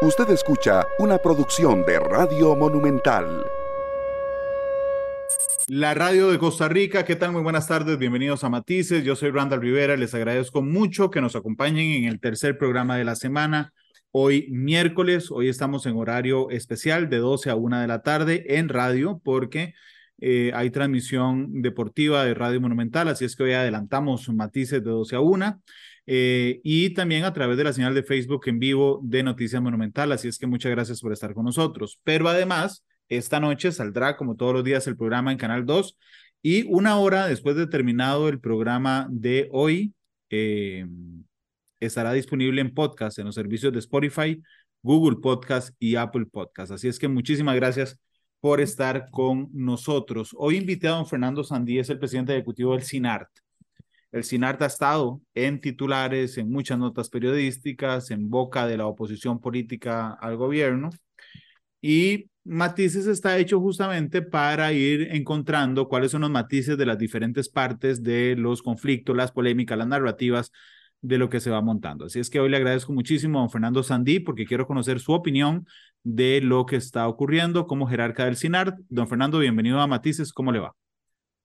Usted escucha una producción de Radio Monumental. La radio de Costa Rica, ¿qué tal? Muy buenas tardes, bienvenidos a Matices. Yo soy Randall Rivera, les agradezco mucho que nos acompañen en el tercer programa de la semana. Hoy miércoles, hoy estamos en horario especial de 12 a 1 de la tarde en radio porque eh, hay transmisión deportiva de Radio Monumental, así es que hoy adelantamos Matices de 12 a 1. Eh, y también a través de la señal de Facebook en vivo de Noticias Monumental. Así es que muchas gracias por estar con nosotros. Pero además, esta noche saldrá, como todos los días, el programa en Canal 2 y una hora después de terminado el programa de hoy, eh, estará disponible en podcast en los servicios de Spotify, Google Podcast y Apple Podcast. Así es que muchísimas gracias por estar con nosotros. Hoy invité a don Fernando Sandí, es el presidente ejecutivo del CINART. El CINART ha estado en titulares, en muchas notas periodísticas, en boca de la oposición política al gobierno. Y Matices está hecho justamente para ir encontrando cuáles son los matices de las diferentes partes de los conflictos, las polémicas, las narrativas de lo que se va montando. Así es que hoy le agradezco muchísimo a don Fernando Sandí porque quiero conocer su opinión de lo que está ocurriendo como jerarca del CINART. Don Fernando, bienvenido a Matices, ¿cómo le va?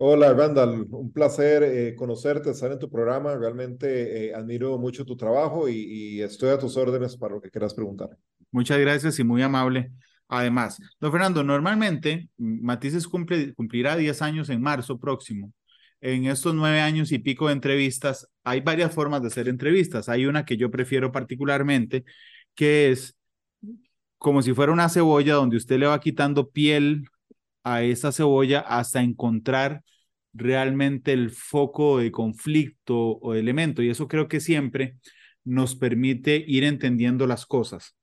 Hola, Randall, un placer eh, conocerte, estar en tu programa. Realmente eh, admiro mucho tu trabajo y, estoy a tus órdenes para lo que quieras preguntar. Muchas gracias y muy amable. Además, don Fernando, normalmente Matices cumple, cumplirá 10 años en marzo próximo. En estos nueve años y pico de entrevistas, hay varias formas de hacer entrevistas. Hay una que yo prefiero particularmente, que es como si fuera una cebolla donde usted le va quitando piel a esa cebolla hasta encontrar realmente el foco de conflicto o de elemento. Y eso creo que siempre nos permite ir entendiendo las cosas.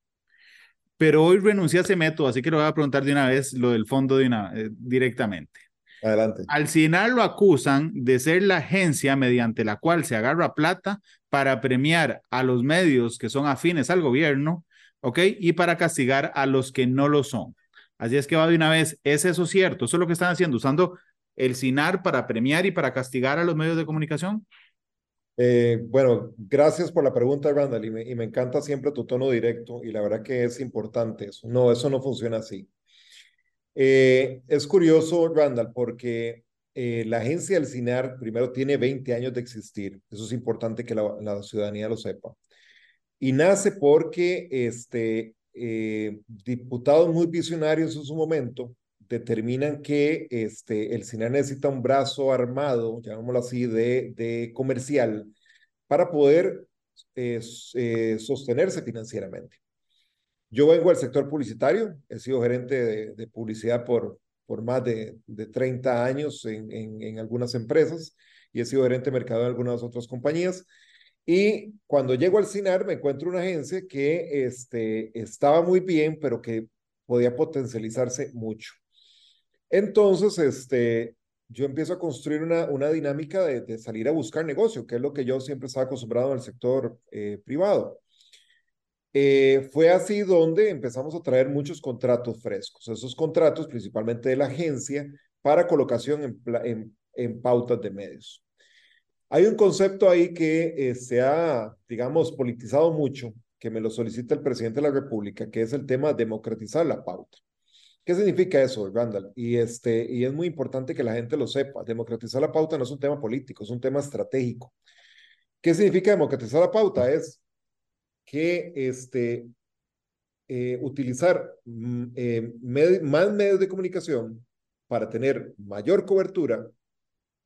Pero hoy renuncié a ese método, así que le voy a preguntar de una vez lo del fondo de una, eh, directamente. Adelante. Al CINAR lo acusan de ser la agencia mediante la cual se agarra plata para premiar a los medios que son afines al gobierno, ¿ok? Y para castigar a los que no lo son. Así es que va de una vez, ¿es eso cierto? ¿Eso es lo que están haciendo? ¿Usando el SINAR para premiar y para castigar a los medios de comunicación? Eh, bueno, gracias por la pregunta, Randall, y me, encanta siempre tu tono directo, y la verdad que es importante eso. No, eso no funciona así. Eh, es curioso, Randall, porque eh, la agencia del CINAR primero tiene 20 años de existir. Eso es importante que la, la ciudadanía lo sepa. Y nace porque este, diputados muy visionarios en su momento determinan que este, el cine necesita un brazo armado, llamémoslo así, de, comercial para poder eh, sostenerse financieramente. Yo vengo del sector publicitario, he sido gerente de, publicidad por, más de, de 30 años en, algunas empresas y he sido gerente de mercado en algunas otras compañías. Y cuando llego al CINAR me encuentro una agencia que este, estaba muy bien, pero que podía potencializarse mucho. Entonces, este, yo empiezo a construir una, una dinámica de, salir a buscar negocio, que es lo que yo siempre estaba acostumbrado en el sector eh, privado. Eh, fue así donde empezamos a traer muchos contratos frescos, esos contratos principalmente de la agencia para colocación en, en, en pautas de medios. Hay un concepto ahí que eh, se ha, digamos, politizado mucho, que me lo solicita el presidente de la República, que es el tema de democratizar la pauta. ¿Qué significa eso, Randall? Y, este, y es muy importante que la gente lo sepa. Democratizar la pauta no es un tema político, es un tema estratégico. ¿Qué significa democratizar la pauta? Es que este, eh, utilizar mm, eh, más medios de comunicación para tener mayor cobertura,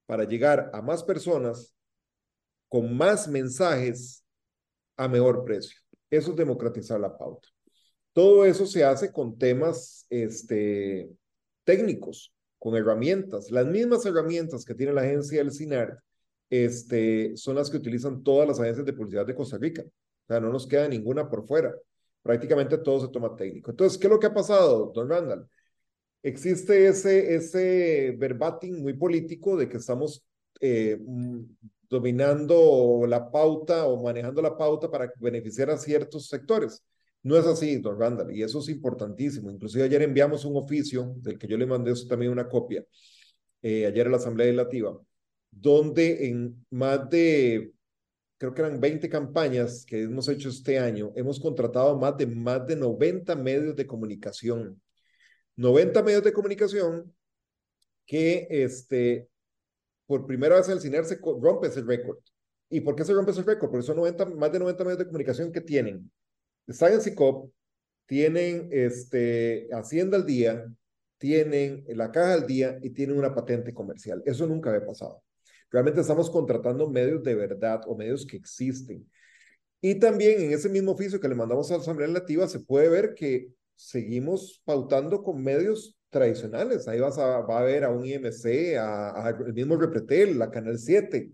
para llegar a más personas con más mensajes a mejor precio. Eso es democratizar la pauta. Todo eso se hace con temas este, técnicos, con herramientas. Las mismas herramientas que tiene la agencia del CINART este, son las que utilizan todas las agencias de publicidad de Costa Rica. O sea, no nos queda ninguna por fuera. Prácticamente todo se toma técnico. Entonces, ¿qué es lo que ha pasado, don Randall? Existe ese, verbatim muy político de que estamos eh, mm, dominando la pauta o manejando la pauta para beneficiar a ciertos sectores. No es así, don Randall, y eso es importantísimo. Inclusive ayer enviamos un oficio, del que yo le mandé también una copia, eh, ayer a la Asamblea Legislativa, donde en más de creo que eran 20 campañas que hemos hecho este año, hemos contratado más de, más de 90 medios de comunicación. 90 medios de comunicación que este, por primera vez en el CINER se rompe ese récord. ¿Y por qué se rompe ese récord? Porque son 90, más de 90 medios de comunicación que tienen. Están en CICOP, tienen este, Hacienda al día, tienen la caja al día y tienen una patente comercial. Eso nunca había pasado. Realmente estamos contratando medios de verdad o medios que existen. Y también en ese mismo oficio que le mandamos a la Asamblea Legislativa se puede ver que seguimos pautando con medios tradicionales. Ahí vas a, va a ver a un IMC, a, el mismo Repretel, la Canal 7.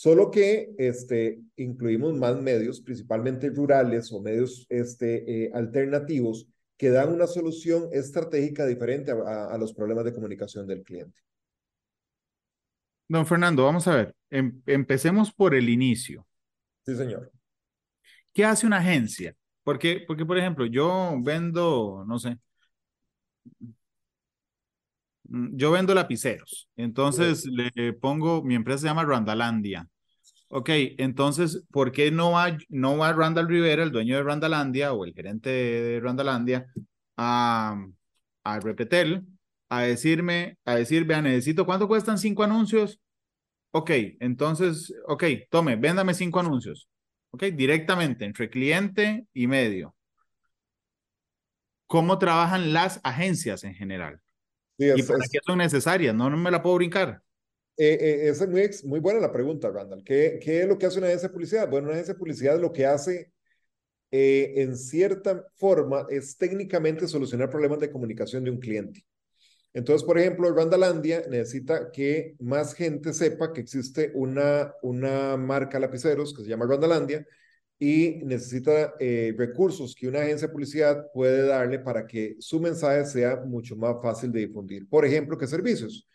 Solo que este, incluimos más medios, principalmente rurales o medios este, eh, alternativos, que dan una solución estratégica diferente a, a los problemas de comunicación del cliente. Don Fernando, vamos a ver, em, empecemos por el inicio. Sí, señor. ¿Qué hace una agencia? Porque, porque, por ejemplo, yo vendo, no sé, yo vendo lapiceros. Entonces le pongo, mi empresa se llama Randalandia. Ok, entonces, ¿por qué no va, no va Randall Rivera, el dueño de Randalandia o el gerente de Randalandia, a, a Repetel a decirme, a decir, vea, necesito, ¿cuánto cuestan cinco anuncios? Ok, entonces, ok, tome, véndame cinco anuncios. Ok, directamente entre cliente y medio. ¿Cómo trabajan las agencias en general? ¿Y para qué son necesarias? No, no me la puedo brincar. Eh, eh, esa es muy, muy buena la pregunta, Randall. ¿Qué, ¿Qué es lo que hace una agencia de publicidad? Bueno, una agencia de publicidad lo que hace eh, en cierta forma es técnicamente solucionar problemas de comunicación de un cliente. Entonces, por ejemplo, Randalandia necesita que más gente sepa que existe una, una marca lapiceros que se llama Randalandia y necesita eh, recursos que una agencia de publicidad puede darle para que su mensaje sea mucho más fácil de difundir. Por ejemplo, ¿qué servicios?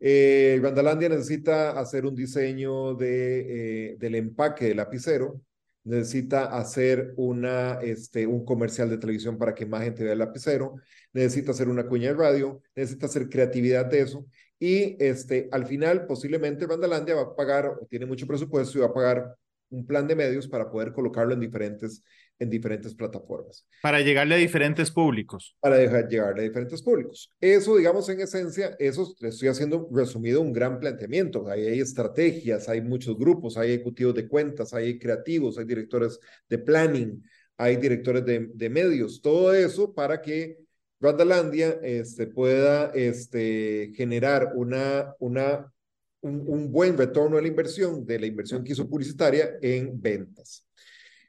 Eh, Randalandia necesita hacer un diseño de, eh, del empaque del lapicero necesita hacer una, este, un comercial de televisión para que más gente vea el lapicero, necesita hacer una cuña de radio, necesita hacer creatividad de eso. Y este, al final, posiblemente Bandalandia va a pagar, tiene mucho presupuesto y va a pagar un plan de medios para poder colocarlo en diferentes, en diferentes plataformas. Para llegarle a diferentes públicos. Para dejar llegarle a diferentes públicos. Eso, digamos, en esencia, eso le estoy haciendo resumido un gran planteamiento. Ahí hay estrategias, hay muchos grupos, hay ejecutivos de cuentas, hay creativos, hay directores de planning, hay directores de, de medios, todo eso para que Randalandia este, pueda este, generar una, una un, buen retorno a la inversión de la inversión que hizo publicitaria en ventas.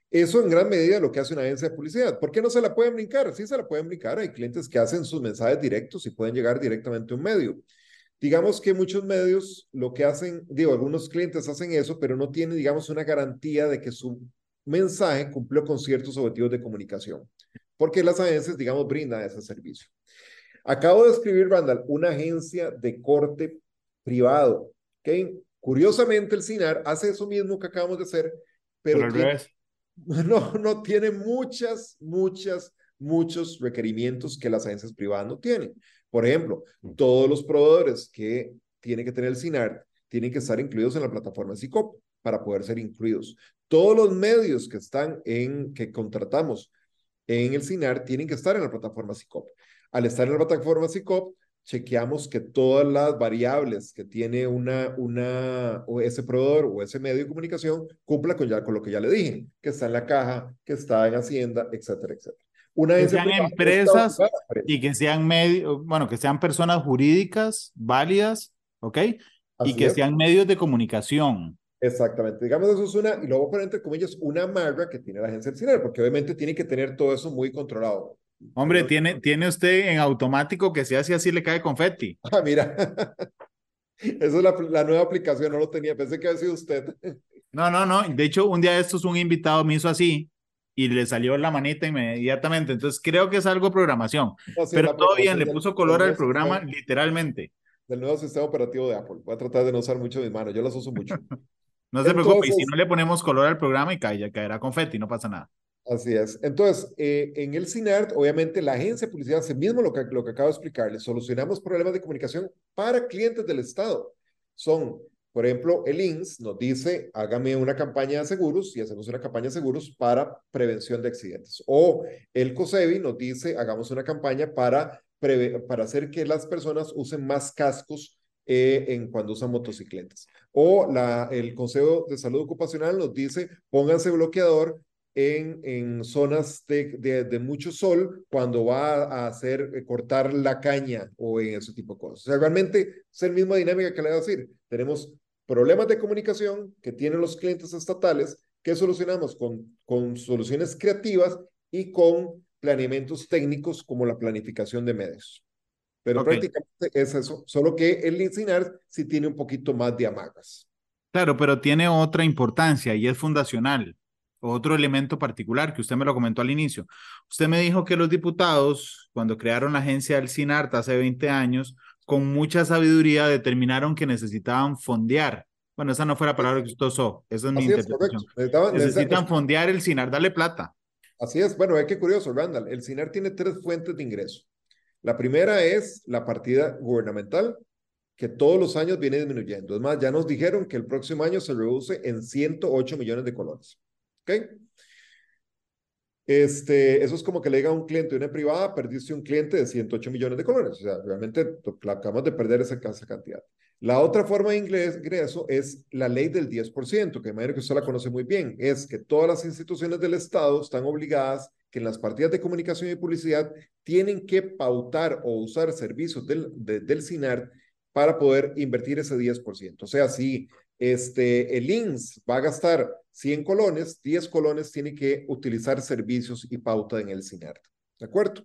Eso en gran medida es lo que hace una agencia de publicidad. ¿Por qué no se la pueden brincar? Sí se la pueden brincar. Hay clientes que hacen sus mensajes directos y pueden llegar directamente a un medio. Digamos que muchos medios lo que hacen, digo, algunos clientes hacen eso, pero no tienen, digamos, una garantía de que su mensaje cumplió con ciertos objetivos de comunicación, porque las agencias, digamos, brindan ese servicio. Acabo de escribir, Randall, una agencia de corte privado Curiosamente, el CINAR hace eso mismo que acabamos de hacer, pero, no, no tiene muchas, muchas, muchos requerimientos que las agencias privadas no tienen. Por ejemplo, mm. todos los proveedores que tiene que tener el CINAR tienen que estar incluidos en la plataforma SICOP para poder ser incluidos. Todos los medios que están en, que contratamos en el CINAR tienen que estar en la plataforma SICOP. Al estar en la plataforma SICOP, chequeamos que todas las variables que tiene una, una, o ese proveedor o ese medio de comunicación cumpla con, ya, con lo que ya le dije, que está en la caja, que está en Hacienda, etcétera, etcétera. Una que sean empresas y que sean medios, bueno, que sean personas jurídicas válidas, ¿ok? y que sean medios de comunicación. Exactamente, digamos eso es una, y luego por entre comillas, una marca que tiene la agencia del cine, porque obviamente tiene que tener todo eso muy controlado. Hombre, tiene, tiene usted en automático que si hace así le cae confeti. Ah, mira. Esa es la, nueva aplicación, no lo tenía, pensé que había sido usted. No, no, no. De hecho, un día de estos un invitado me hizo así y le salió la manita inmediatamente. Entonces creo que es algo programación. Pero todo bien, le puso color al programa literalmente. Del nuevo sistema operativo de Apple. Voy a tratar de no usar mucho mis manos, yo las uso mucho. no se preocupe, y si no le ponemos color al programa y cae, ya caerá confeti, no pasa nada. Así es. Entonces, eh, en el CINART, obviamente, la agencia de publicidad hace mismo lo que, lo que acabo de explicarles. Solucionamos problemas de comunicación para clientes del Estado. Son Por ejemplo, el INS nos dice, hágame una campaña de seguros y hacemos una campaña de seguros para prevención de accidentes. O el COSEBI nos dice, hagamos una campaña para, para hacer que las personas usen más cascos eh, en cuando usan motocicletas. O la, el Consejo de Salud Ocupacional nos dice, pónganse bloqueador en, en zonas de, de, mucho sol cuando va a hacer eh, cortar la caña o en ese tipo de cosas. O sea, realmente es la misma dinámica que le voy a decir. Tenemos problemas de comunicación que tienen los clientes estatales que solucionamos con, con soluciones creativas y con planeamientos técnicos como la planificación de medios. Pero prácticamente es eso, solo que el INSINAR sí tiene un poquito más de amagas. Claro, pero tiene otra importancia y es fundacional. Otro elemento particular que usted me lo comentó al inicio. Usted me dijo que los diputados, cuando crearon la agencia del SINART hace 20 años, con mucha sabiduría determinaron que necesitaban fondear. Bueno, esa no fue la palabra que usted usó, esa es mi interpretación. Necesitan fondear el SINAR, darle plata. Así es, bueno, es que curioso, Randall. El SINAR tiene tres fuentes de ingreso. La primera es la partida gubernamental, que todos los años viene disminuyendo. Es más, ya nos dijeron que el próximo año se reduce en 108 millones de colones. ¿Ok? Este, eso es como que le diga a un cliente de una privada, perdiste un cliente de 108 millones de colones. O sea, realmente acabamos de perder esa, esa cantidad. La otra forma de ingreso es la ley del 10%, que imagino que usted la conoce muy bien. Es que todas las instituciones del Estado están obligadas que en las partidas de comunicación y publicidad tienen que pautar o usar servicios del, del CINAR para poder invertir ese 10%. O sea, si este, el INS va a gastar 100 colones, 10 colones tiene que utilizar servicios y pauta en el CINART. ¿De acuerdo?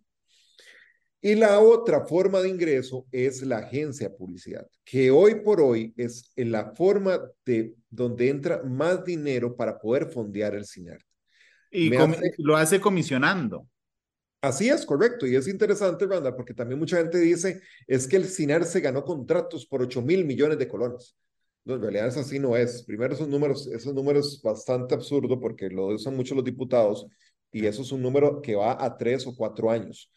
Y la otra forma de ingreso es la agencia de publicidad, que hoy por hoy es la forma de donde entra más dinero para poder fondear el CINART. Y lo hace comisionando. Así es, correcto. Y es interesante, Randall, porque también mucha gente dice, es que el CINAR se ganó contratos por 8 mil millones de colones. No, en realidad eso así no es. Primero, esos números, esos números bastante absurdo porque lo usan mucho los diputados y eso es un número que va a tres o cuatro años.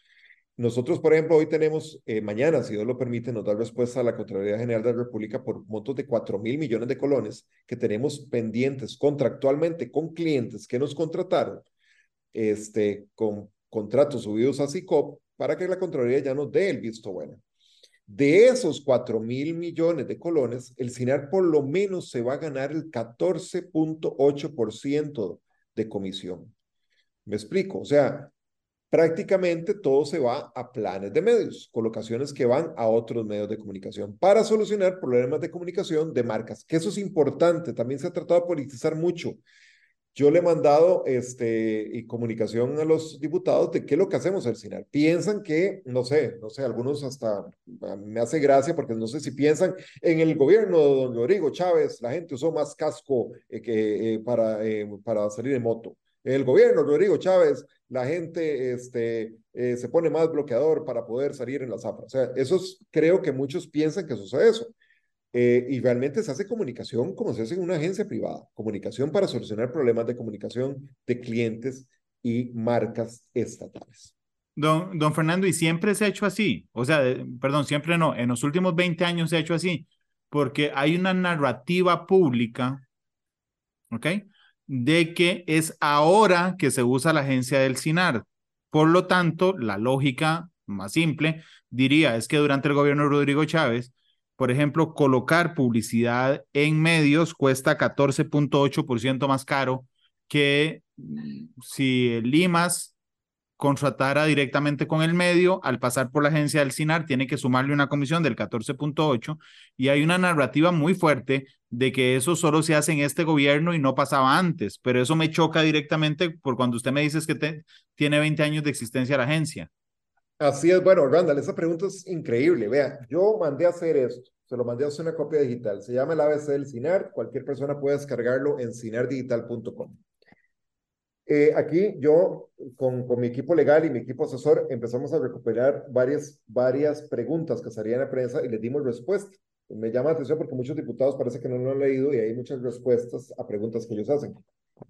Nosotros, por ejemplo, hoy tenemos, eh, mañana, si Dios lo permite, nos da respuesta a la Contraloría General de la República por montos de cuatro mil millones de colones que tenemos pendientes contractualmente con clientes que nos contrataron este, con contratos subidos a SICOP para que la Contraloría ya nos dé el visto bueno. De esos 4 mil millones de colones, el SINAR por lo menos se va a ganar el 14.8% de comisión. Me explico, o sea, prácticamente todo se va a planes de medios, colocaciones que van a otros medios de comunicación para solucionar problemas de comunicación de marcas, que eso es importante, también se ha tratado de politizar mucho. Yo le he mandado este, y comunicación a los diputados de qué es lo que hacemos al final. Piensan que, no sé, no sé, algunos hasta me hace gracia porque no sé si piensan en el gobierno de don Rodrigo Chávez, la gente usó más casco eh, que, eh, para, eh, para salir en moto. El gobierno de Rodrigo Chávez, la gente este, se pone más bloqueador para poder salir en la zafra. O sea, eso creo que muchos piensan que sucede eso. Eh, y realmente se hace comunicación como se hace en una agencia privada, comunicación para solucionar problemas de comunicación de clientes y marcas estatales. Don, don Fernando, ¿y siempre se ha hecho así? O sea, perdón, siempre no, en los últimos 20 años se ha hecho así, porque hay una narrativa pública, ¿ok? De que es ahora que se usa la agencia del CINAR. Por lo tanto, la lógica más simple diría es que durante el gobierno de Rodrigo Chávez por ejemplo, colocar publicidad en medios cuesta 14.8% más caro que mm, si Limas contratara directamente con el medio, al pasar por la agencia del CINAR, tiene que sumarle una comisión del 14.8 y hay una narrativa muy fuerte de que eso solo se hace en este gobierno y no pasaba antes, pero eso me choca directamente por cuando usted me dice que tiene 20 años de existencia la agencia. Así es, bueno, Randall, esa pregunta es increíble. Vea, yo mandé a hacer esto, se lo mandé a hacer una copia digital. Se llama el ABC del CINAR, cualquier persona puede descargarlo en cinardigital.com. Eh, aquí yo, con, con, mi equipo legal y mi equipo asesor, empezamos a recuperar varias, varias preguntas que salían la prensa y les dimos respuesta. Me llama la atención porque muchos diputados parece que no lo han leído y hay muchas respuestas a preguntas que ellos hacen.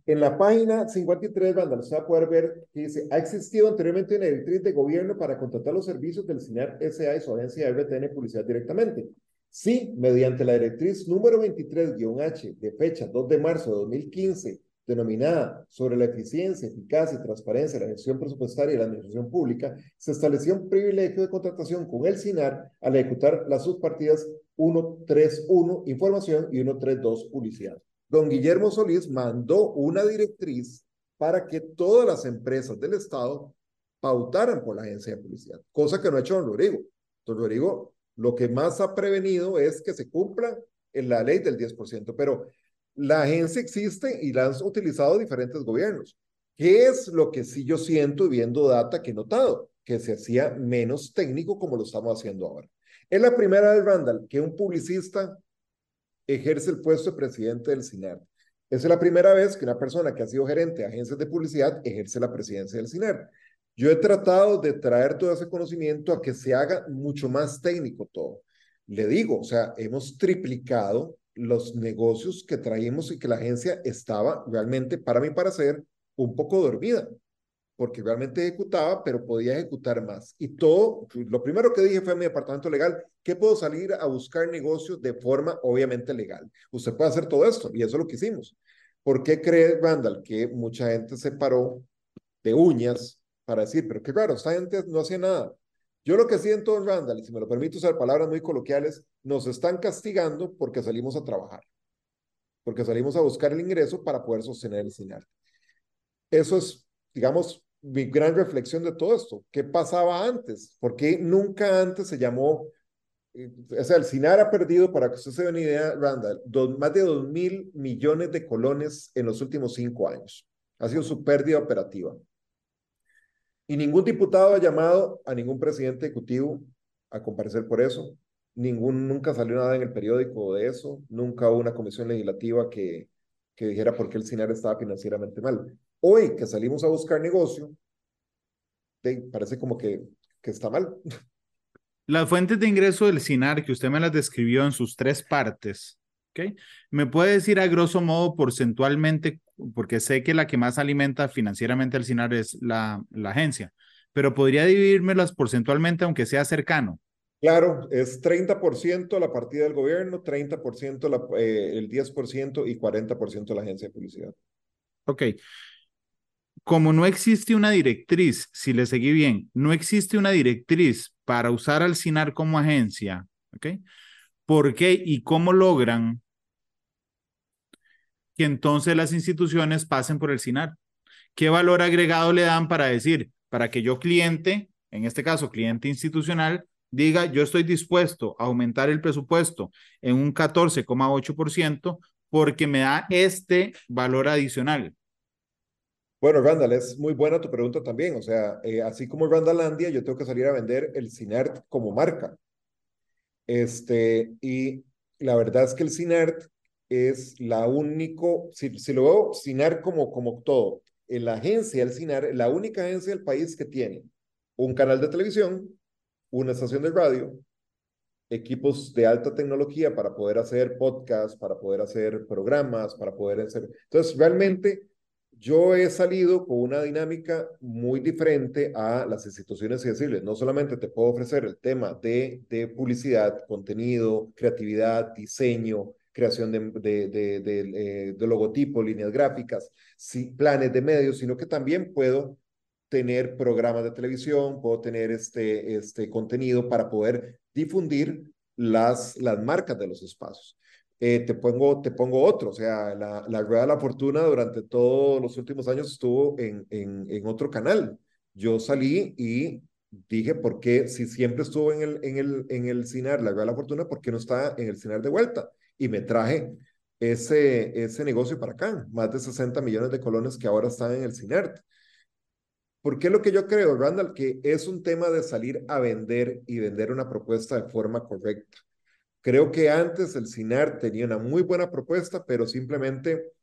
En la página 53, Randall, usted va a poder ver que dice, ha existido anteriormente una directriz de gobierno para contratar los servicios del CINAR SA y su agencia RTN Publicidad directamente. Sí, mediante la directriz número 23-H de fecha 2 de marzo de 2015, denominada sobre la eficiencia, eficacia y transparencia de la gestión presupuestaria y la administración pública, se estableció un privilegio de contratación con el SINAR al ejecutar las subpartidas 131 información y 132 publicidad. Don Guillermo Solís mandó una directriz para que todas las empresas del Estado pautaran por la agencia de publicidad, cosa que no ha hecho don Rodrigo. Don Rodrigo lo que más ha prevenido es que se cumpla en la ley del 10%, pero la agencia existe y la han utilizado diferentes gobiernos. ¿Qué es lo que sí yo siento viendo data que he notado? Que se hacía menos técnico como lo estamos haciendo ahora. Es la primera vez, Randall, que un publicista ejerce el puesto de presidente del CINER. Es la primera vez que una persona que ha sido gerente de agencias de publicidad ejerce la presidencia del CINER. Yo he tratado de traer todo ese conocimiento a que se haga mucho más técnico todo. Le digo, o sea, hemos triplicado los negocios que traímos y que la agencia estaba realmente, para mi parecer, un poco dormida, porque realmente ejecutaba, pero podía ejecutar más. Y todo, lo primero que dije fue a mi departamento legal, ¿qué puedo salir a buscar negocios de forma obviamente legal? Usted puede hacer todo esto, y eso es lo que hicimos. ¿Por qué cree Randall que mucha gente se paró de uñas para decir, pero qué raro, esta gente no hacía nada. Yo lo que siento en Randall, y si me lo permito usar palabras muy coloquiales, nos están castigando porque salimos a trabajar, porque salimos a buscar el ingreso para poder sostener el CINAR. Eso es, digamos, mi gran reflexión de todo esto. ¿Qué pasaba antes? ¿Por qué nunca antes se llamó eh, o sea, el CINAR ha perdido, para que usted se dé una idea, Randall, más de 2 mil millones de colones en los últimos cinco años. Ha sido su pérdida operativa. Y ningún diputado ha llamado a ningún presidente ejecutivo a comparecer por eso. Ningún, nunca salió nada en el periódico de eso. Nunca hubo una comisión legislativa que, que dijera por qué el CINAR estaba financieramente mal. Hoy que salimos a buscar negocio, parece como que, que está mal. Las fuentes de ingreso del CINAR que usted me las describió en sus tres partes, ¿ok? ¿Me puede decir a grosso modo porcentualmente porque sé que la que más alimenta financieramente al CINAR es la, la agencia, pero podría dividírmelas porcentualmente aunque sea cercano. Claro, es 30% la partida del gobierno, 30% la, eh, el 10% y 40% la agencia de publicidad. Ok. Como no existe una directriz, si le seguí bien, no existe una directriz para usar al CINAR como agencia, ¿ok? ¿Por qué y cómo logran que entonces las instituciones pasen por el SINAR. ¿Qué valor agregado le dan para decir, para que yo cliente, en este caso cliente institucional, diga, yo estoy dispuesto a aumentar el presupuesto en un 14,8% porque me da este valor adicional? Bueno, Randall, es muy buena tu pregunta también. O sea, eh, así como Randalandia, yo tengo que salir a vender el CINERT como marca. Este, y la verdad es que el CINERT es la único, si, lo veo CINAR como, como todo, en la agencia del CINAR, la única agencia del país que tiene un canal de televisión, una estación de radio, equipos de alta tecnología para poder hacer podcasts, para poder hacer programas, para poder hacer... Entonces, realmente yo he salido con una dinámica muy diferente a las instituciones y no solamente te puedo ofrecer el tema de, publicidad, contenido, creatividad, diseño, creación de, de, de logotipos, líneas gráficas, planes de medios, sino que también puedo tener programas de televisión, puedo tener este, este contenido para poder difundir las marcas de los espacios. Eh, te, pongo, te pongo otro, o sea, la, la Rueda de la Fortuna durante todos los últimos años estuvo en, en, en otro canal. Yo salí y dije, ¿por qué si siempre estuvo en el, en el, en el CINAR, la Rueda de la Fortuna, por qué no está en el CINAR de vuelta? y me traje ese, ese negocio para acá, más de 60 millones de colones que ahora están en el CINERT. ¿Por qué lo que yo creo, Randall? Que es un tema de salir a vender y vender una propuesta de forma correcta. Creo que antes el CINERT tenía una muy buena propuesta, pero simplemente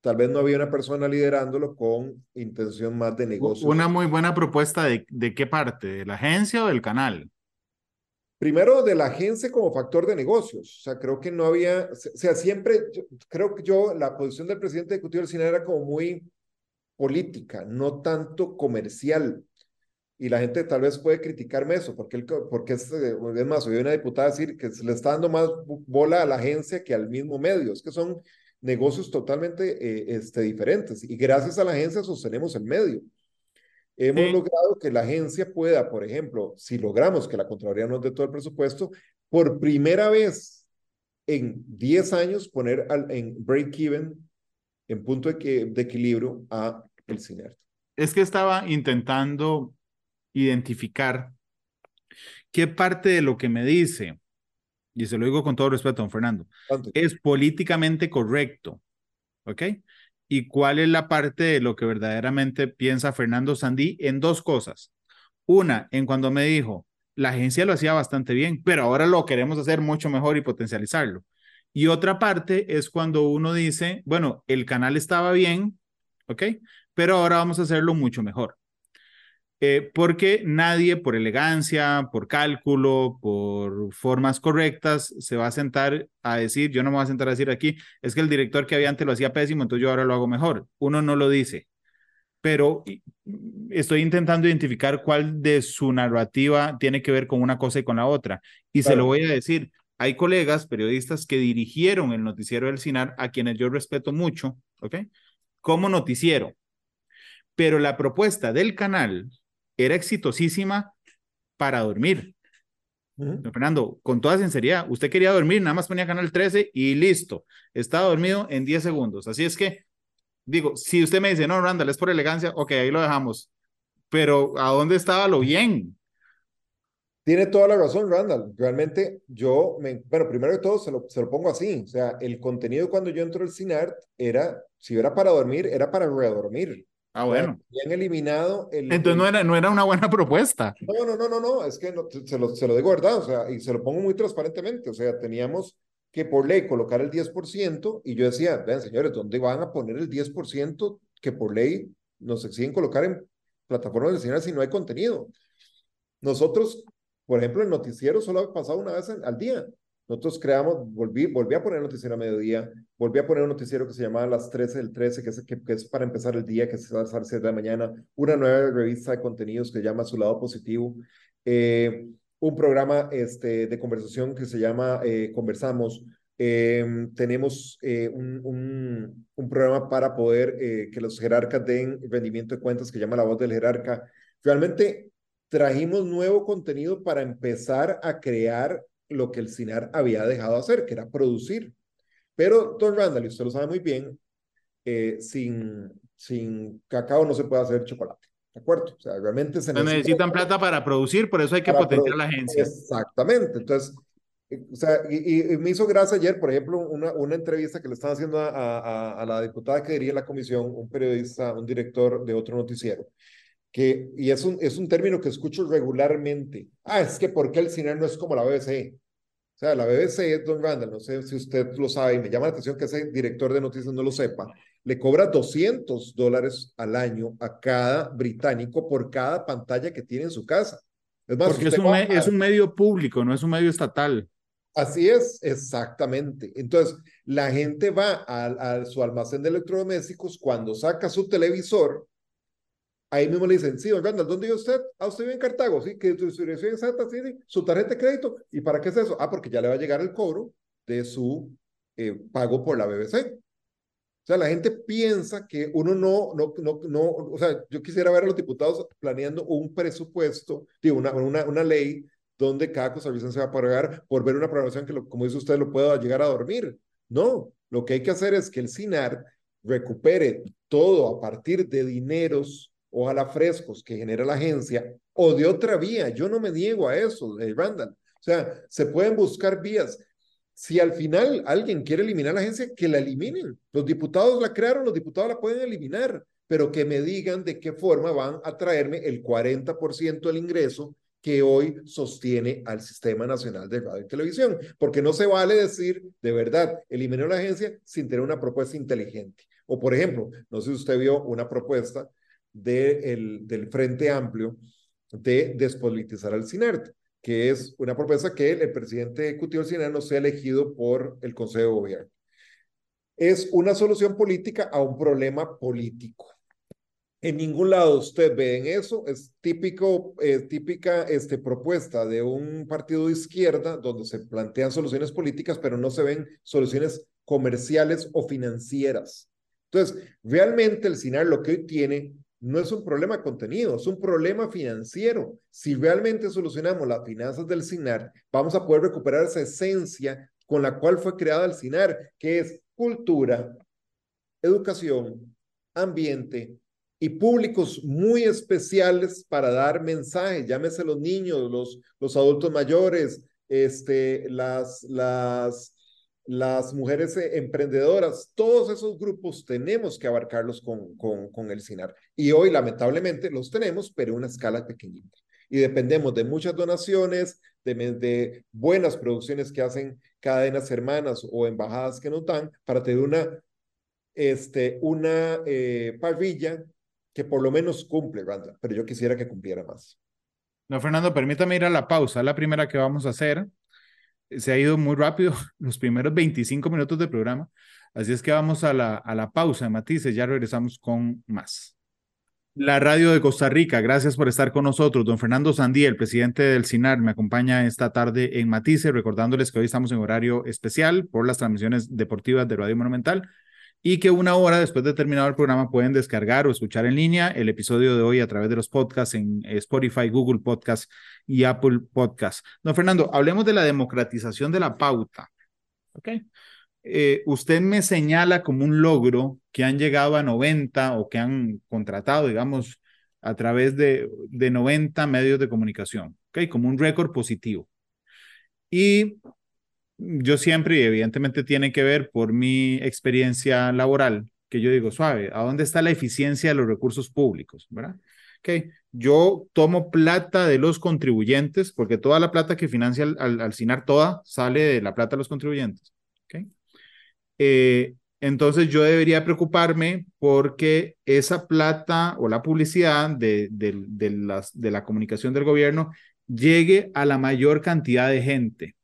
tal vez no había una persona liderándolo con intención más de negocio. Una muy buena propuesta de, de qué parte, de la agencia o del canal? Primero, de la agencia como factor de negocios. O sea, creo que no había, o sea, siempre, creo que yo, la posición del presidente ejecutivo del cine era como muy política, no tanto comercial. Y la gente tal vez puede criticarme eso, porque, el, porque es, eh, es más, oí una diputada decir que se le está dando más bola a la agencia que al mismo medio, es que son negocios totalmente eh, este, diferentes y gracias a la agencia sostenemos el medio. Hemos logrado que la agencia pueda, por ejemplo, si logramos que la Contraloría nos dé todo el presupuesto, por primera vez en 10 años poner al, en break-even, en punto de, de equilibrio a el CINERT. Es que estaba intentando identificar qué parte de lo que me dice, y se lo digo con todo respeto, don Fernando, es políticamente correcto, ¿ok? Y cuál es la parte de lo que verdaderamente piensa Fernando Sandí en dos cosas. Una, en cuando me dijo, la agencia lo hacía bastante bien, pero ahora lo queremos hacer mucho mejor y potencializarlo. Y otra parte es cuando uno dice, bueno, el canal estaba bien, ¿ok? Pero ahora vamos a hacerlo mucho mejor. Eh, porque nadie por elegancia, por cálculo, por formas correctas, se va a sentar a decir, yo no me voy a sentar a decir aquí, es que el director que había antes lo hacía pésimo, entonces yo ahora lo hago mejor. Uno no lo dice, pero estoy intentando identificar cuál de su narrativa tiene que ver con una cosa y con la otra. Y se lo voy a decir, hay colegas periodistas que dirigieron el noticiero del CINAR, a quienes yo respeto mucho, ¿ok? Como noticiero. Pero la propuesta del canal era exitosísima para dormir. Fernando, con toda sinceridad, usted quería dormir, nada más ponía Canal 13 y listo, estaba dormido en 10 segundos. Así es que, digo, si usted me dice, no, Randall, es por elegancia, ok, ahí lo dejamos. Pero, ¿a dónde estaba lo bien? Tiene toda la razón, Randall. Realmente yo, me, bueno, primero de todo se lo, se lo pongo así. O sea, el contenido cuando yo entro al CINART era, si era para dormir, era para redormir. Ah, bueno. han eliminado el... Entonces no era, no era una buena propuesta. No, no, no, no, no, es que se, lo, se lo digo verdad, o sea, y se lo pongo muy transparentemente, o sea, teníamos que por ley colocar el 10% y yo decía, vean señores, ¿dónde van a poner el 10% que por ley nos exigen colocar en plataformas de señal si no hay contenido? Nosotros, por ejemplo, el noticiero solo ha pasado una vez al día. Nosotros creamos, volví, volví a poner noticiero a mediodía, volví a poner un noticiero que se llamaba Las 13 del 13, que es, que, es para empezar el día, que va a hacer 7 de la mañana, una nueva revista de contenidos que se llama Su Lado Positivo, eh, un programa este, de conversación que se llama eh, Conversamos, em, tenemos eh, un, un, un, programa para poder que los jerarcas den rendimiento de cuentas que llama La Voz del Jerarca. Realmente trajimos nuevo contenido para empezar a crear lo que el CINAR había dejado hacer, que era producir. Pero, don Randall, y usted lo sabe muy bien, eh, sin, sin cacao no se puede hacer chocolate. ¿De acuerdo? O sea, realmente se necesitan plata para producir, por eso hay que potenciar la agencia. Exactamente. Entonces, eh, o sea, y, me hizo gracia ayer, por ejemplo, una, una entrevista que le están haciendo a, a, a la diputada que diría la comisión, un periodista, un director de otro noticiero, que, y es un, es un término que escucho regularmente. Ah, es que ¿por qué el cine no es como la BBC? O sea, la BBC, Don Randall, no sé si usted lo sabe, y me llama la atención que ese director de noticias no lo sepa, le cobra 200 dólares al año a cada británico por cada pantalla que tiene en su casa. Es más, Porque es un, es un medio público, no es un medio estatal. Así es, exactamente. Entonces, la gente va a, a, su almacén de electrodomésticos cuando saca su televisor Ahí mismo le dicen, sí, don Randall, ¿dónde vive usted? Ah, usted vive en Cartago, sí, que su dirección exacta, sí, sí, su tarjeta de crédito. ¿Y para qué es eso? Ah, porque ya le va a llegar el cobro de su eh, pago por la BBC. O sea, la gente piensa que uno no, no, no, no, o sea, yo quisiera ver a los diputados planeando un presupuesto, digo, una, una, una ley donde cada costarricense va a pagar por ver una programación que, como dice usted, lo pueda llegar a dormir. No, lo que hay que hacer es que el CINAR recupere todo a partir de dineros ojalá frescos que genera la agencia, o de otra vía. Yo no me niego a eso, eh, Randall. O sea, se pueden buscar vías. Si al final alguien quiere eliminar la agencia, que la eliminen. Los diputados la crearon, los diputados la pueden eliminar, pero que me digan de qué forma van a traerme el 40% del ingreso que hoy sostiene al Sistema Nacional de Radio y Televisión. Porque no se vale decir, de verdad, eliminó la agencia sin tener una propuesta inteligente. O, por ejemplo, no sé si usted vio una propuesta de el, del Frente Amplio de despolitizar al CINERT, que es una propuesta que el, presidente ejecutivo del CINERT no sea elegido por el Consejo de Gobierno. Es una solución política a un problema político. En ningún lado usted ve en eso, es típico, eh, típica este, propuesta de un partido de izquierda donde se plantean soluciones políticas, pero no se ven soluciones comerciales o financieras. Entonces, realmente el SINAR lo que hoy tiene no es un problema de contenido, es un problema financiero. Si realmente solucionamos las finanzas del SINAR, vamos a poder recuperar esa esencia con la cual fue creada el SINAR, que es cultura, educación, ambiente y públicos muy especiales para dar mensajes, llámese los niños, los, los adultos mayores, este, las, las, las mujeres eh, emprendedoras, todos esos grupos tenemos que abarcarlos con, con, con el CINAR. Y hoy, lamentablemente, los tenemos, pero a una escala pequeñita. Y dependemos de muchas donaciones, de, de buenas producciones que hacen cadenas hermanas o embajadas que nos dan para tener una, este, una eh, parrilla que por lo menos cumple, Randa, pero yo quisiera que cumpliera más. No, Fernando, permítame ir a la pausa, la primera que vamos a hacer se ha ido muy rápido los primeros 25 minutos del programa. Así es que vamos a la, a la pausa matices, ya regresamos con más. La radio de Costa Rica, gracias por estar con nosotros. Don Fernando Sandí, el presidente del CINAR, me acompaña esta tarde en Matices, recordándoles que hoy estamos en horario especial por las transmisiones deportivas de Radio Monumental y que una hora después de terminado el programa pueden descargar o escuchar en línea el episodio de hoy a través de los podcasts en Spotify, Google Podcasts y Apple Podcasts. Don Fernando, hablemos de la democratización de la pauta. ¿Ok? Eh, usted me señala como un logro que han llegado a 90 o que han contratado, digamos, a través de, de 90 medios de comunicación, ¿ok? Como un récord positivo. Y yo siempre, y evidentemente tiene que ver por mi experiencia laboral, que yo digo, suave, ¿a dónde está la eficiencia de los recursos públicos? ¿Verdad? Okay. Yo tomo plata de los contribuyentes, porque toda la plata que financia al, al, CINAR, toda sale de la plata de los contribuyentes. Okay. Eh, entonces yo debería preocuparme porque esa plata o la publicidad de, de, de, las, de la comunicación del gobierno llegue a la mayor cantidad de gente.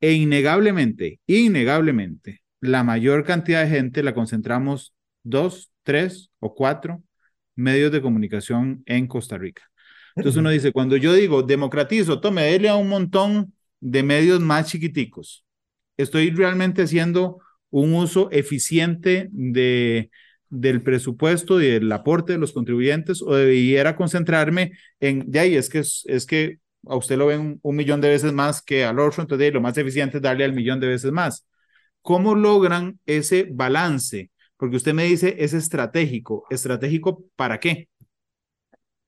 E innegablemente, innegablemente, la mayor cantidad de gente la concentramos dos, tres o cuatro medios de comunicación en Costa Rica. Entonces uno dice, cuando yo digo democratizo, tome, dele a un montón de medios más chiquiticos. Estoy realmente haciendo un uso eficiente de, del presupuesto y del aporte de los contribuyentes o debiera concentrarme en, ya, y es que, es que a usted lo ven un millón de veces más que al otro, entonces lo más eficiente es darle al millón de veces más. ¿Cómo logran ese balance? Porque usted me dice es estratégico. ¿Estratégico para qué?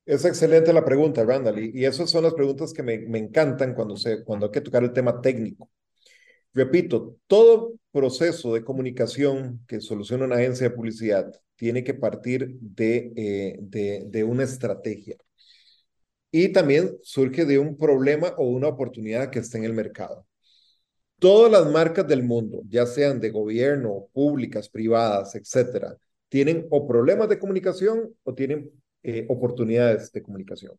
Es excelente la pregunta, Randall, y, esas son las preguntas que me, me encantan cuando, se, cuando hay que tocar el tema técnico. Repito, todo proceso de comunicación que soluciona una agencia de publicidad tiene que partir de, eh, de, de una estrategia y también surge de un problema o una oportunidad que está en el mercado. Todas las marcas del mundo, ya sean de gobierno, públicas, privadas, etcétera, tienen o problemas de comunicación o tienen eh, oportunidades de comunicación.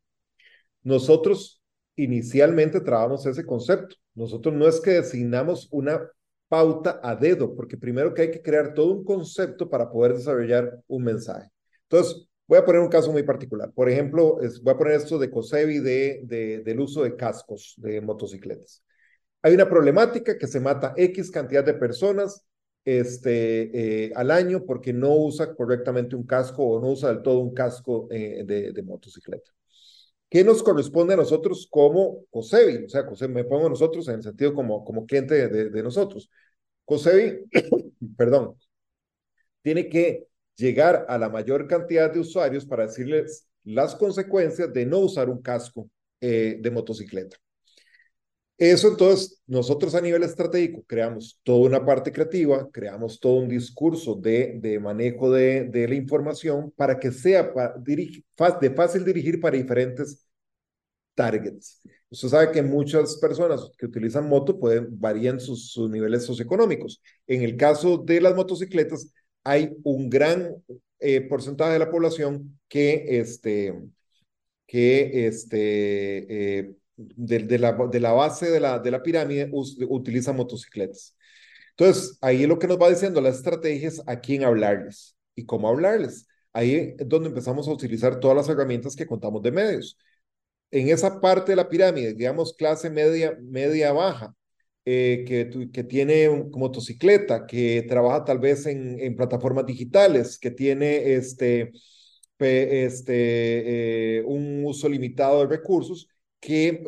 Nosotros inicialmente trabajamos ese concepto. Nosotros no es que designamos una pauta a dedo, porque primero que hay que crear todo un concepto para poder desarrollar un mensaje. Entonces, Voy a poner un caso muy particular. Por ejemplo, es, voy a poner esto de COSEBI de, de, del uso de cascos de motocicletas. Hay una problemática que se mata X cantidad de personas este, eh, al año porque no usa correctamente un casco o no usa del todo un casco eh, de, de, motocicleta. ¿Qué nos corresponde a nosotros como COSEBI? O sea, COSEBI, me pongo nosotros en el sentido como, como cliente de, de nosotros. COSEBI, perdón, tiene que llegar a la mayor cantidad de usuarios para decirles las consecuencias de no usar un casco eh, de motocicleta. Eso entonces, nosotros a nivel estratégico creamos toda una parte creativa, creamos todo un discurso de, de manejo de, de, la información para que sea dirigir, de fácil dirigir para diferentes targets. Usted sabe que muchas personas que utilizan moto pueden varían sus, sus niveles socioeconómicos. En el caso de las motocicletas, hay un gran eh, porcentaje de la población que, este, que este, eh, de, de, la, de, la, base de la, de la pirámide utiliza motocicletas. Entonces, ahí lo que nos va diciendo la estrategia es a quién hablarles y cómo hablarles. Ahí es donde empezamos a utilizar todas las herramientas que contamos de medios. En esa parte de la pirámide, digamos clase media, media baja, eh, que, que tiene motocicleta, que trabaja tal vez en, en plataformas digitales, que tiene este, este, eh, un uso limitado de recursos, que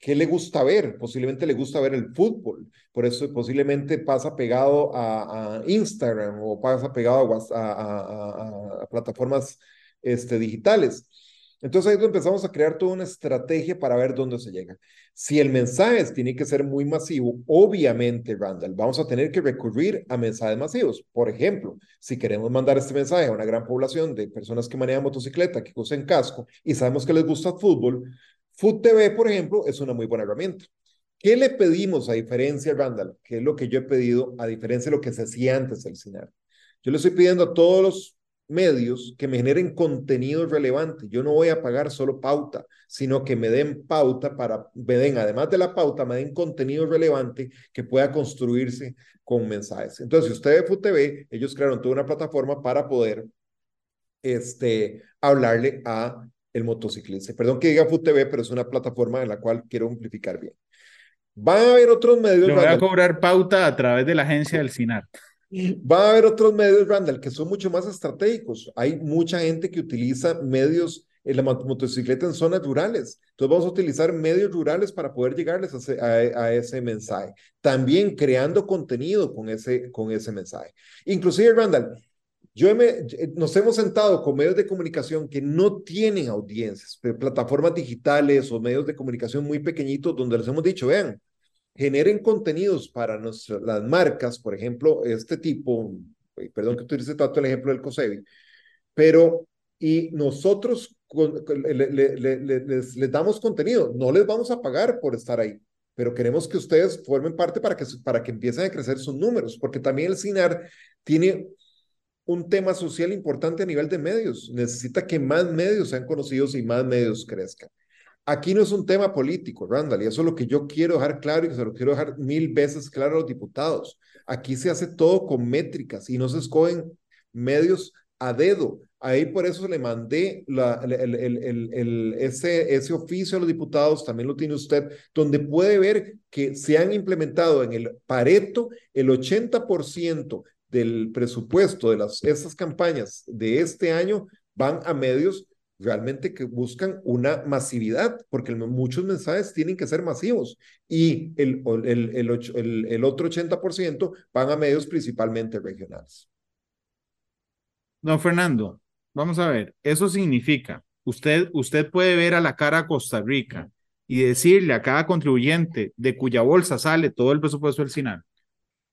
¿Qué le gusta ver? Posiblemente le gusta ver el fútbol, por eso posiblemente pasa pegado a, Instagram o pasa pegado a, a, plataformas este, digitales. Entonces ahí empezamos a crear toda una estrategia para ver dónde se llega. Si el mensaje tiene que ser muy masivo, obviamente, Randall, vamos a tener que recurrir a mensajes masivos. Por ejemplo, si queremos mandar este mensaje a una gran población de personas que manejan motocicleta, que usan casco y sabemos que les gusta el fútbol, Food TV, por ejemplo, es una muy buena herramienta. ¿Qué le pedimos a diferencia, Randall? ¿Qué es lo que yo he pedido a diferencia de lo que se hacía antes del CINAR? Yo le estoy pidiendo a todos los medios que me generen contenido relevante. Yo no voy a pagar solo pauta, sino que me den pauta para, me den, además de la pauta, me den contenido relevante que pueda construirse con mensajes. Entonces, si usted ve Food TV, ellos crearon toda una plataforma para poder este, hablarle a el motociclista. Perdón que diga FUTV, pero es una plataforma en la cual quiero amplificar bien. Van a haber otros medios. Le voy a cobrar pauta a través de la agencia del SINAR. Va a haber otros medios, Randall, que son mucho más estratégicos. Hay mucha gente que utiliza medios en la motocicleta en zonas rurales. Entonces vamos a utilizar medios rurales para poder llegarles a, ese mensaje. También creando contenido con ese, con ese mensaje. Inclusive, Randall, yo me, nos hemos sentado con medios de comunicación que no tienen audiencias, plataformas digitales o medios de comunicación muy pequeñitos donde les hemos dicho, vean, generen contenidos para nuestras, las marcas, por ejemplo, este tipo, perdón que utilice tanto el ejemplo del COSEBI, pero y nosotros les, les, damos contenido, no les vamos a pagar por estar ahí, pero queremos que ustedes formen parte para que, para que empiecen a crecer sus números, porque también el CINAR tiene un tema social importante a nivel de medios. Necesita que más medios sean conocidos y más medios crezcan. Aquí no es un tema político, Randall, y eso es lo que yo quiero dejar claro y se lo quiero dejar mil veces claro a los diputados. Aquí se hace todo con métricas y no se escogen medios a dedo. Ahí por eso le mandé ese, oficio a los diputados, también lo tiene usted, donde puede ver que se han implementado en el Pareto el 80% del presupuesto de las, estas campañas de este año van a medios realmente que buscan una masividad, porque muchos mensajes tienen que ser masivos y el, el, el, otro 80% van a medios principalmente regionales. Don Fernando, vamos a ver, eso significa, usted, usted puede ver a la cara Costa Rica y decirle a cada contribuyente de cuya bolsa sale todo el presupuesto del SINAR,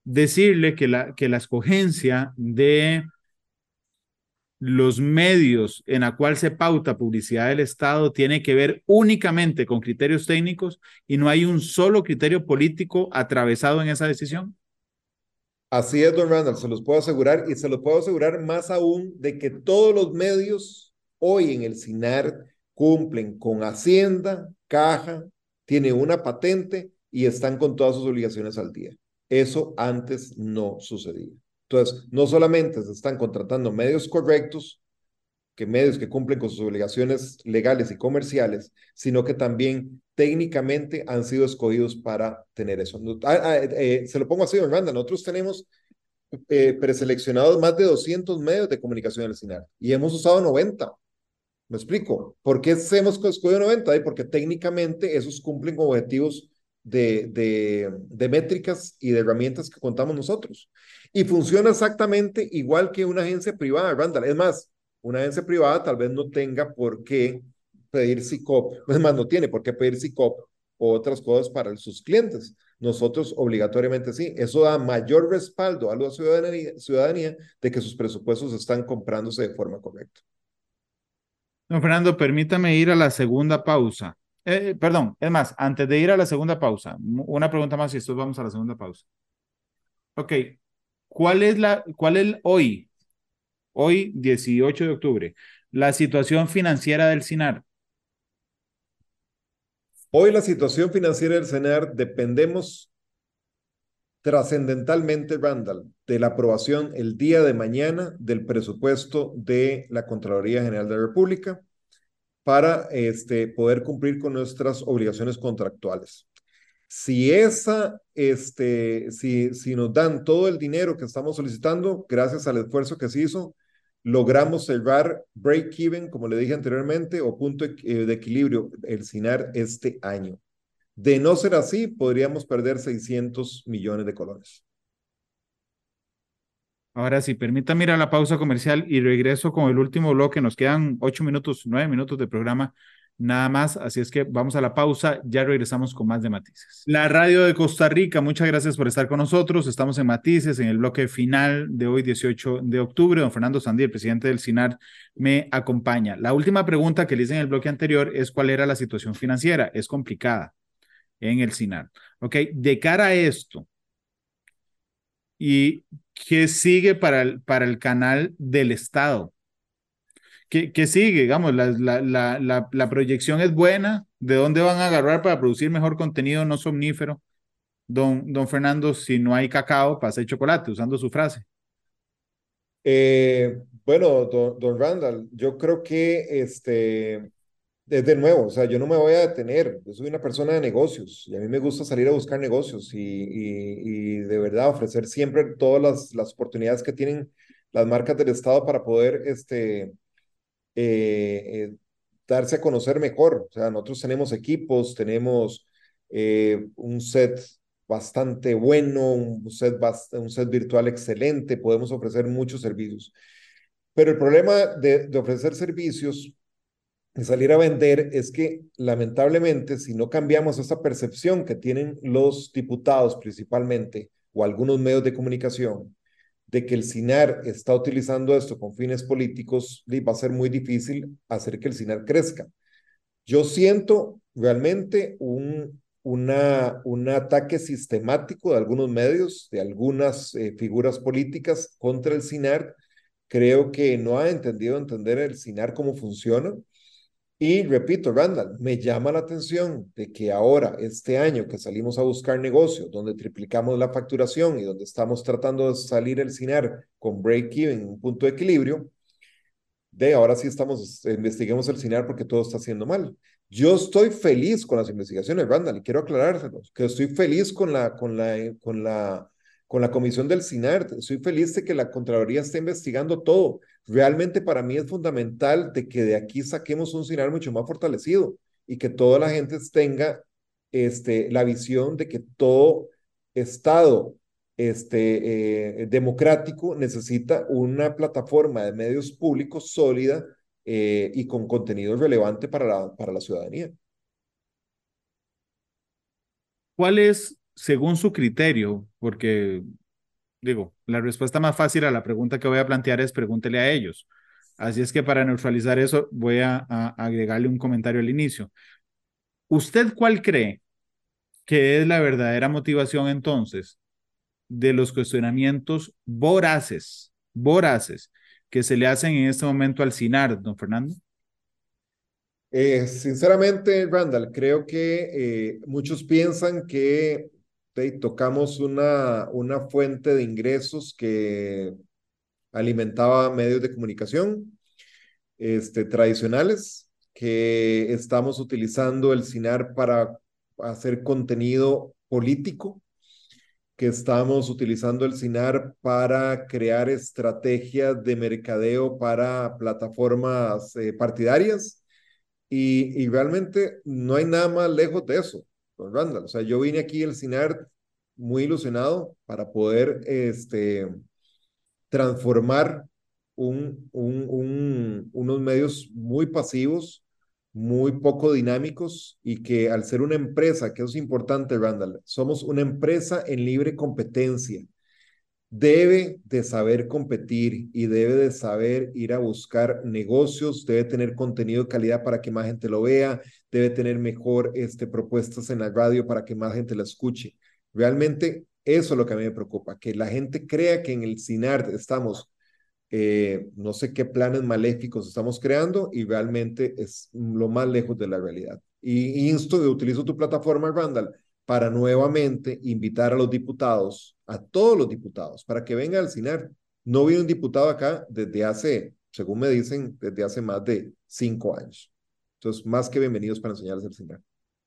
decirle que la, que la escogencia de los medios en la cual se pauta publicidad del Estado tiene que ver únicamente con criterios técnicos y no hay un solo criterio político atravesado en esa decisión? Así es, don Randall, se los puedo asegurar y se los puedo asegurar más aún de que todos los medios hoy en el CINAR cumplen con Hacienda, Caja, tienen una patente y están con todas sus obligaciones al día. Eso antes no sucedía. Entonces, no solamente se están contratando medios correctos, que medios que cumplen con sus obligaciones legales y comerciales, sino que también técnicamente han sido escogidos para tener eso. Ah, ah, eh, se lo pongo así, Hernanda, nosotros tenemos eh, preseleccionados más de 200 medios de comunicación en el CINAR y hemos usado 90. ¿Me explico? ¿Por qué hemos escogido 90? Porque técnicamente esos cumplen con objetivos de, métricas y de herramientas que contamos nosotros. Y funciona exactamente igual que una agencia privada, Randall. Es más, una agencia privada tal vez no tenga por qué pedir SICOP, es más, no tiene por qué pedir SICOP o otras cosas para sus clientes. Nosotros obligatoriamente sí. Eso da mayor respaldo a la ciudadanía, ciudadanía de que sus presupuestos están comprándose de forma correcta. Don Fernando, permítame ir a la segunda pausa. Eh, perdón, es más, antes de ir a la segunda pausa, una pregunta más y después vamos a la segunda pausa. Ok, ¿cuál es la, cuál es hoy, hoy 18 de octubre, la situación financiera del SINAR? Hoy la situación financiera del SINAR dependemos trascendentalmente, Randall, de la aprobación el día de mañana del presupuesto de la Contraloría General de la República para este, poder cumplir con nuestras obligaciones contractuales. Si esa, este, si, si nos dan todo el dinero que estamos solicitando, gracias al esfuerzo que se hizo, logramos cerrar break-even, como le dije anteriormente, o punto de equilibrio, el SINAR este año. De no ser así, podríamos perder 600 millones de colones. Ahora sí, permítame ir a la pausa comercial y regreso con el último bloque. Nos quedan ocho minutos, nueve minutos de programa nada más. Así es que vamos a la pausa, ya regresamos con más de Matices. La radio de Costa Rica, muchas gracias por estar con nosotros. Estamos en Matices, en el bloque final de hoy, 18 de octubre. Don Fernando Sandí, el presidente del SINAR, me acompaña. La última pregunta que le hice en el bloque anterior es cuál era la situación financiera. Es complicada en el SINAR. Ok, de cara a esto, ¿y qué sigue para el, para el canal del Estado? ¿Qué, sigue? Digamos, la, la, la, la, proyección es buena. ¿De dónde van a agarrar para producir mejor contenido no somnífero? Don, don Fernando, si no hay cacao, pasa el chocolate, usando su frase. Eh, bueno, don, don, Randall, yo creo que este, de nuevo, o sea, yo no me voy a detener. Yo soy una persona de negocios y a mí me gusta salir a buscar negocios y, y, y de verdad ofrecer siempre todas las, las oportunidades que tienen las marcas del Estado para poder este, eh, eh, darse a conocer mejor. O sea, nosotros tenemos equipos, tenemos eh, un set bastante bueno, un set, un set virtual excelente, podemos ofrecer muchos servicios. Pero el problema de, de ofrecer servicios y salir a vender es que lamentablemente si no cambiamos esa percepción que tienen los diputados principalmente o algunos medios de comunicación de que el SINAR está utilizando esto con fines políticos, va a ser muy difícil hacer que el SINAR crezca. Yo siento realmente un, un ataque sistemático de algunos medios, de algunas eh, figuras políticas contra el SINAR. Creo que no ha entendido entender el SINAR cómo funciona y repito, Randall, me llama la atención de que ahora, este año que salimos a buscar negocios, donde triplicamos la facturación y donde estamos tratando de salir el CINAR con break-even, un punto de equilibrio, de ahora sí estamos, investiguemos el CINAR porque todo está haciendo mal. Yo estoy feliz con las investigaciones, Randall, y quiero aclarárselos, que estoy feliz con la, con la, con la, con la comisión del CINAR. Estoy feliz de que la Contraloría esté investigando todo realmente para mí es fundamental de que de aquí saquemos un SINAR mucho más fortalecido y que toda la gente tenga este, la visión de que todo Estado este, eh, democrático necesita una plataforma de medios públicos sólida eh, y con contenido relevante para la, para la ciudadanía. ¿Cuál es, según su criterio, porque digo, la respuesta más fácil a la pregunta que voy a plantear es pregúntele a ellos. Así es que para neutralizar eso, voy a, agregarle un comentario al inicio. ¿Usted cuál cree que es la verdadera motivación entonces de los cuestionamientos voraces, voraces, que se le hacen en este momento al CINAR, don Fernando? Eh, sinceramente, Randall, creo que eh, muchos piensan que tocamos una, una fuente de ingresos que alimentaba medios de comunicación este, tradicionales, que estamos utilizando el CINAR para hacer contenido político, que estamos utilizando el CINAR para crear estrategias de mercadeo para plataformas eh, partidarias. Y, y, realmente no hay nada más lejos de eso. Randall. O sea, yo vine aquí al CINAR muy ilusionado para poder este, transformar un, un, unos medios muy pasivos, muy poco dinámicos y que al ser una empresa, que eso es importante, Randall, somos una empresa en libre competencia debe de saber competir y debe de saber ir a buscar negocios, debe tener contenido de calidad para que más gente lo vea, debe tener mejor este, propuestas en la radio para que más gente la escuche. Realmente eso es lo que a mí me preocupa, que la gente crea que en el CINAR estamos, eh, no sé qué planes maléficos estamos creando y realmente es lo más lejos de la realidad. Y insto, utilizo tu plataforma, Randall, para nuevamente invitar a los diputados, a todos los diputados, para que vengan al CINAR. No viene un diputado acá desde hace, según me dicen, desde hace más de cinco años. Entonces, más que bienvenidos para enseñarles el CINAR.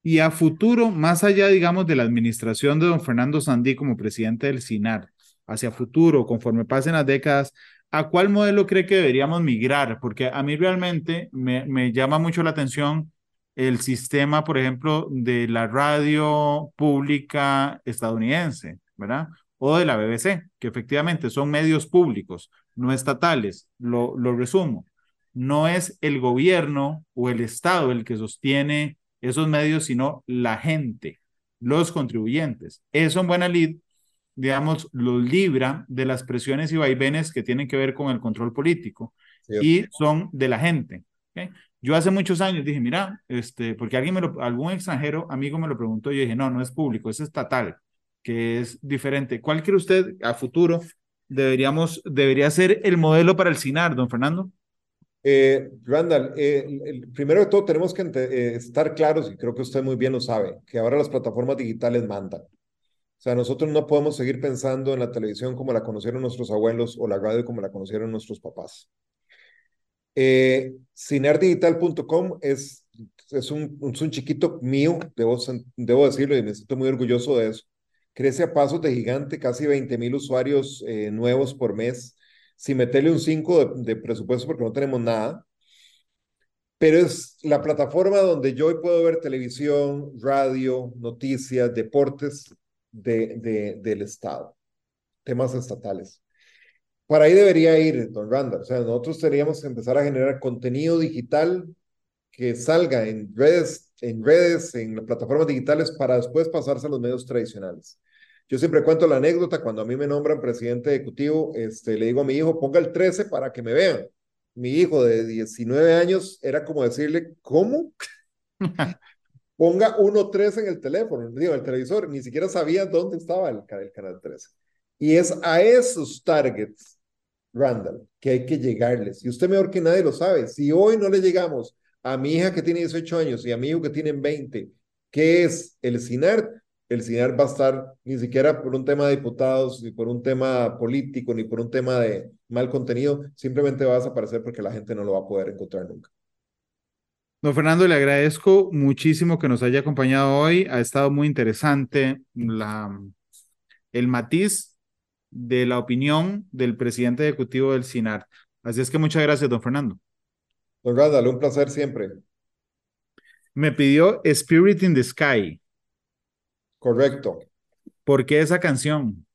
Y a futuro, más allá, digamos, de la administración de don Fernando Sandí como presidente del CINAR, hacia futuro, conforme pasen las décadas, ¿a cuál modelo cree que deberíamos migrar? Porque a mí realmente me, me llama mucho la atención el sistema, por ejemplo, de la radio pública estadounidense, ¿verdad? O de la BBC, que efectivamente son medios públicos, no estatales. Lo, lo resumo. No es el gobierno o el Estado el que sostiene esos medios, sino la gente, los contribuyentes. Eso en buena lid, digamos, los libra de las presiones y vaivenes que tienen que ver con el control político y son de la gente. Yo hace muchos años dije, mira, este, porque alguien me lo, algún extranjero amigo me lo preguntó y yo dije, no, no es público, es estatal, que es diferente. ¿Cuál cree usted a futuro deberíamos, debería ser el modelo para el CINAR, don Fernando? Eh, Randall, eh, primero de todo tenemos que eh, estar claros, y creo que usted muy bien lo sabe, que ahora las plataformas digitales mandan. O sea, nosotros no podemos seguir pensando en la televisión como la conocieron nuestros abuelos o la radio como la conocieron nuestros papás. Eh, es, es, un, es un chiquito mío, debo, debo decirlo, y me siento muy orgulloso de eso. Crece a pasos de gigante, casi 20 mil usuarios eh, nuevos por mes sin meterle un 5 de, presupuesto porque no tenemos nada. Pero es la plataforma donde yo hoy puedo ver televisión, radio, noticias, deportes de, de, del Estado, temas estatales. Por ahí debería ir, don Randall. O sea, nosotros deberíamos empezar a generar contenido digital que salga en redes, en redes, en plataformas digitales para después pasarse a los medios tradicionales. Yo siempre cuento la anécdota, cuando a mí me nombran presidente ejecutivo, este, le digo a mi hijo, ponga el 13 para que me vean. Mi hijo de 19 años era como decirle, ¿cómo? ponga 1.13 en el teléfono, digo, el televisor, ni siquiera sabía dónde estaba el, el canal 13. Y es a esos targets, Randall, que hay que llegarles. Y usted mejor que nadie lo sabe. Si hoy no le llegamos a mi hija que tiene 18 años y a mi hijo que tiene 20, ¿qué es el CINAR? el CINAR va a estar ni siquiera por un tema de diputados, ni por un tema político, ni por un tema de mal contenido, simplemente va a desaparecer porque la gente no lo va a poder encontrar nunca. Don Fernando, le agradezco muchísimo que nos haya acompañado hoy. Ha estado muy interesante la, el matiz de la opinión del presidente ejecutivo del CINAR. Así es que muchas gracias, don Fernando. Don Randall, un placer siempre. Me pidió Spirit in the Sky. Correcto. ¿Por qué esa canción?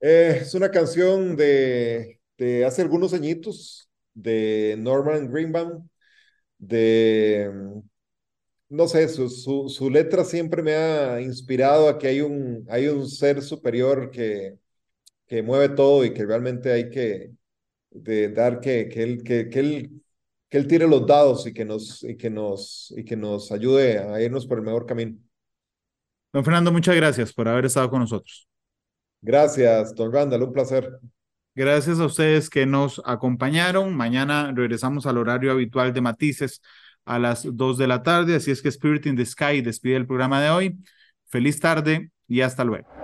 Eh, es una canción de, de, hace algunos añitos de Norman Greenbaum, de, no sé, su, su, su, letra siempre me ha inspirado a que hay un, hay un ser superior que, que mueve todo y que realmente hay que de dar que, que, él, que, que, él, que él tire los dados y que, nos, y, que nos, y que nos ayude a irnos por el mejor camino. Don Fernando, muchas gracias por haber estado con nosotros. Gracias, don Randall, un placer. Gracias a ustedes que nos acompañaron. Mañana regresamos al horario habitual de Matices a las 2 de la tarde, así es que Spirit in the Sky despide el programa de hoy. Feliz tarde y hasta luego.